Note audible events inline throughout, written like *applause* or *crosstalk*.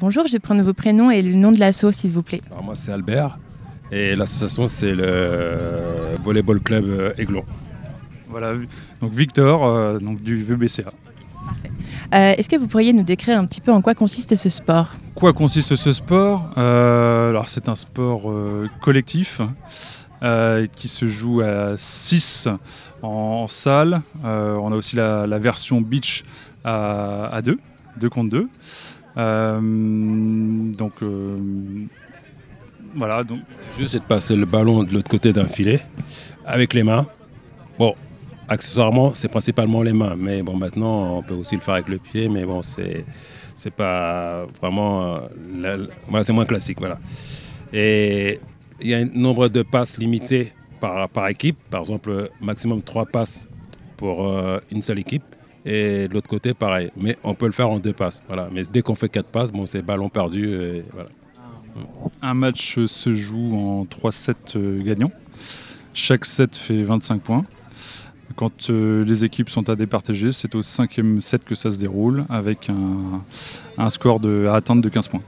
Bonjour, je vais prendre vos prénoms et le nom de l'asso, s'il vous plaît. Alors moi, c'est Albert et l'association, c'est le Volleyball Club euh, Aiglon. Voilà, donc Victor, euh, donc du VBCA. Euh, Est-ce que vous pourriez nous décrire un petit peu en quoi consiste ce sport? Quoi consiste ce sport? Euh, Alors c'est un sport euh, collectif euh, qui se joue à 6 en, en salle. Euh, on a aussi la, la version beach à 2, 2 contre 2. Donc euh, voilà, donc c'est de passer le ballon de l'autre côté d'un filet avec les mains. Bon, accessoirement, c'est principalement les mains, mais bon, maintenant, on peut aussi le faire avec le pied, mais bon, c'est c'est pas vraiment, euh, voilà, c'est moins classique, voilà. Et il y a un nombre de passes limité par, par équipe, par exemple, maximum trois passes pour euh, une seule équipe. Et de l'autre côté, pareil. Mais on peut le faire en deux passes. Voilà. Mais dès qu'on fait quatre passes, bon, c'est ballon perdu. Et voilà. Un match se joue en 3 sets euh, gagnants. Chaque set fait 25 points. Quand euh, les équipes sont à départager, c'est au cinquième set que ça se déroule avec un, un score de, à atteindre de 15 points.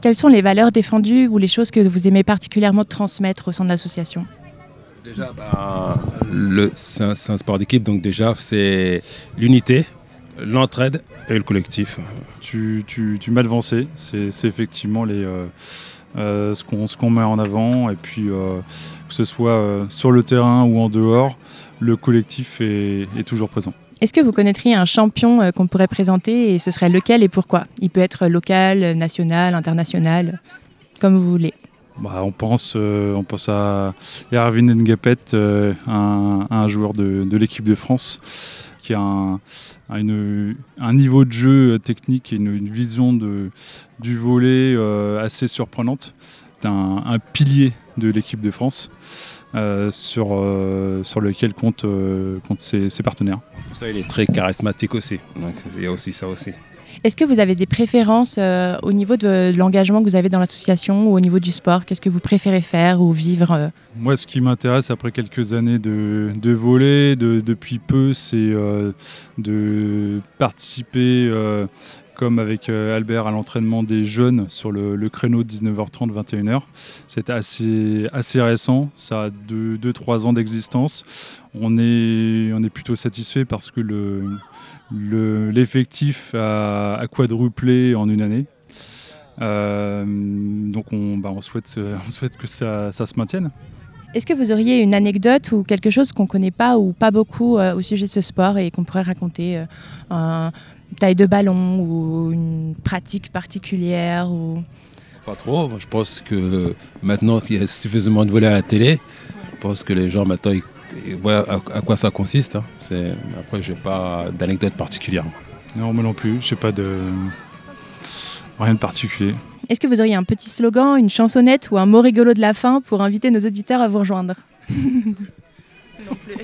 Quelles sont les valeurs défendues ou les choses que vous aimez particulièrement transmettre au sein de l'association? Déjà, le- c'est un, c'est un sport d'équipe, donc déjà, c'est l'unité, l'entraide et le collectif. Tu, tu, tu m'as devancé, c'est c'est effectivement les, euh, euh, ce qu'on ce qu'on met en avant. Et puis, euh, que ce soit euh, sur le terrain ou en dehors, le collectif est, est toujours présent. Est-ce que vous connaîtriez un champion euh, qu'on pourrait présenter et ce serait lequel et pourquoi? Il peut être local, national, international, comme vous voulez. Bah, on, pense, euh, on pense à Erwin Ngapet, euh, un, joueur de, l'équipe de France qui a un, niveau de jeu technique et une, vision du volet euh, assez surprenante. C'est un, pilier de l'équipe de France euh, sur, euh, lequel euh, comptent ses, partenaires. Ça, il est très charismatique aussi. Donc, il y a aussi ça aussi. Est-ce que vous avez des préférences euh, au niveau de, de l'engagement que vous avez dans l'association ou au niveau du sport? Qu'est-ce que vous préférez faire ou vivre euh? Moi, ce qui m'intéresse après quelques années de, de volley, de- depuis peu, c'est euh, de participer, comme avec Albert, à l'entraînement des jeunes sur le, créneau 19h30, 21h. C'est assez, assez récent, ça a 2-3 ans d'existence. On est, on est plutôt satisfait parce que le- le- l'effectif a, a quadruplé en une année. Euh, donc on, bah, on souhaite, on souhaite que ça- ça se maintienne. Est-ce que vous auriez une anecdote ou quelque chose qu'on ne connaît pas ou pas beaucoup euh, au sujet de ce sport et qu'on pourrait raconter euh, un- une taille de ballon ou une pratique particulière ou... Pas trop. Je pense que maintenant qu'il y a suffisamment de volets à la télé, je pense que les gens maintenant ils, voient à, à quoi ça consiste. hein. C'est- Après, je n'ai pas d'anecdote particulière. Non, moi non plus, je sais pas de. Rien de particulier. Est-ce que vous auriez un petit slogan, une chansonnette ou un mot rigolo de la fin pour inviter nos auditeurs à vous rejoindre? Non plus.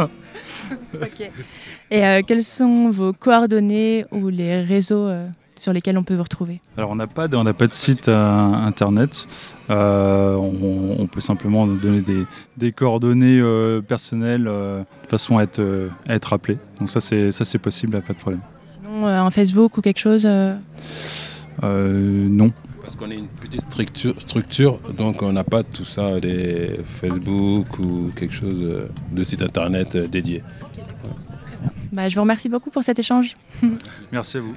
*laughs* *laughs* Ok. Et euh, quelles sont vos coordonnées ou les réseaux euh, sur lesquels on peut vous retrouver Alors, on n'a pas, de- on n'a pas de site euh, internet. Euh, on, on peut simplement nous donner des, des coordonnées euh, personnelles euh, de façon à être, euh, à être appelé. Donc, ça, c'est, ça, c'est possible, pas de problème. Sinon, euh, un Facebook ou quelque chose euh, Euh, non. Parce qu'on est une petite structure, structure, donc on n'a pas tout ça, des Facebook ou quelque chose de site internet dédié. bah, Je vous remercie beaucoup pour cet échange. Merci à vous.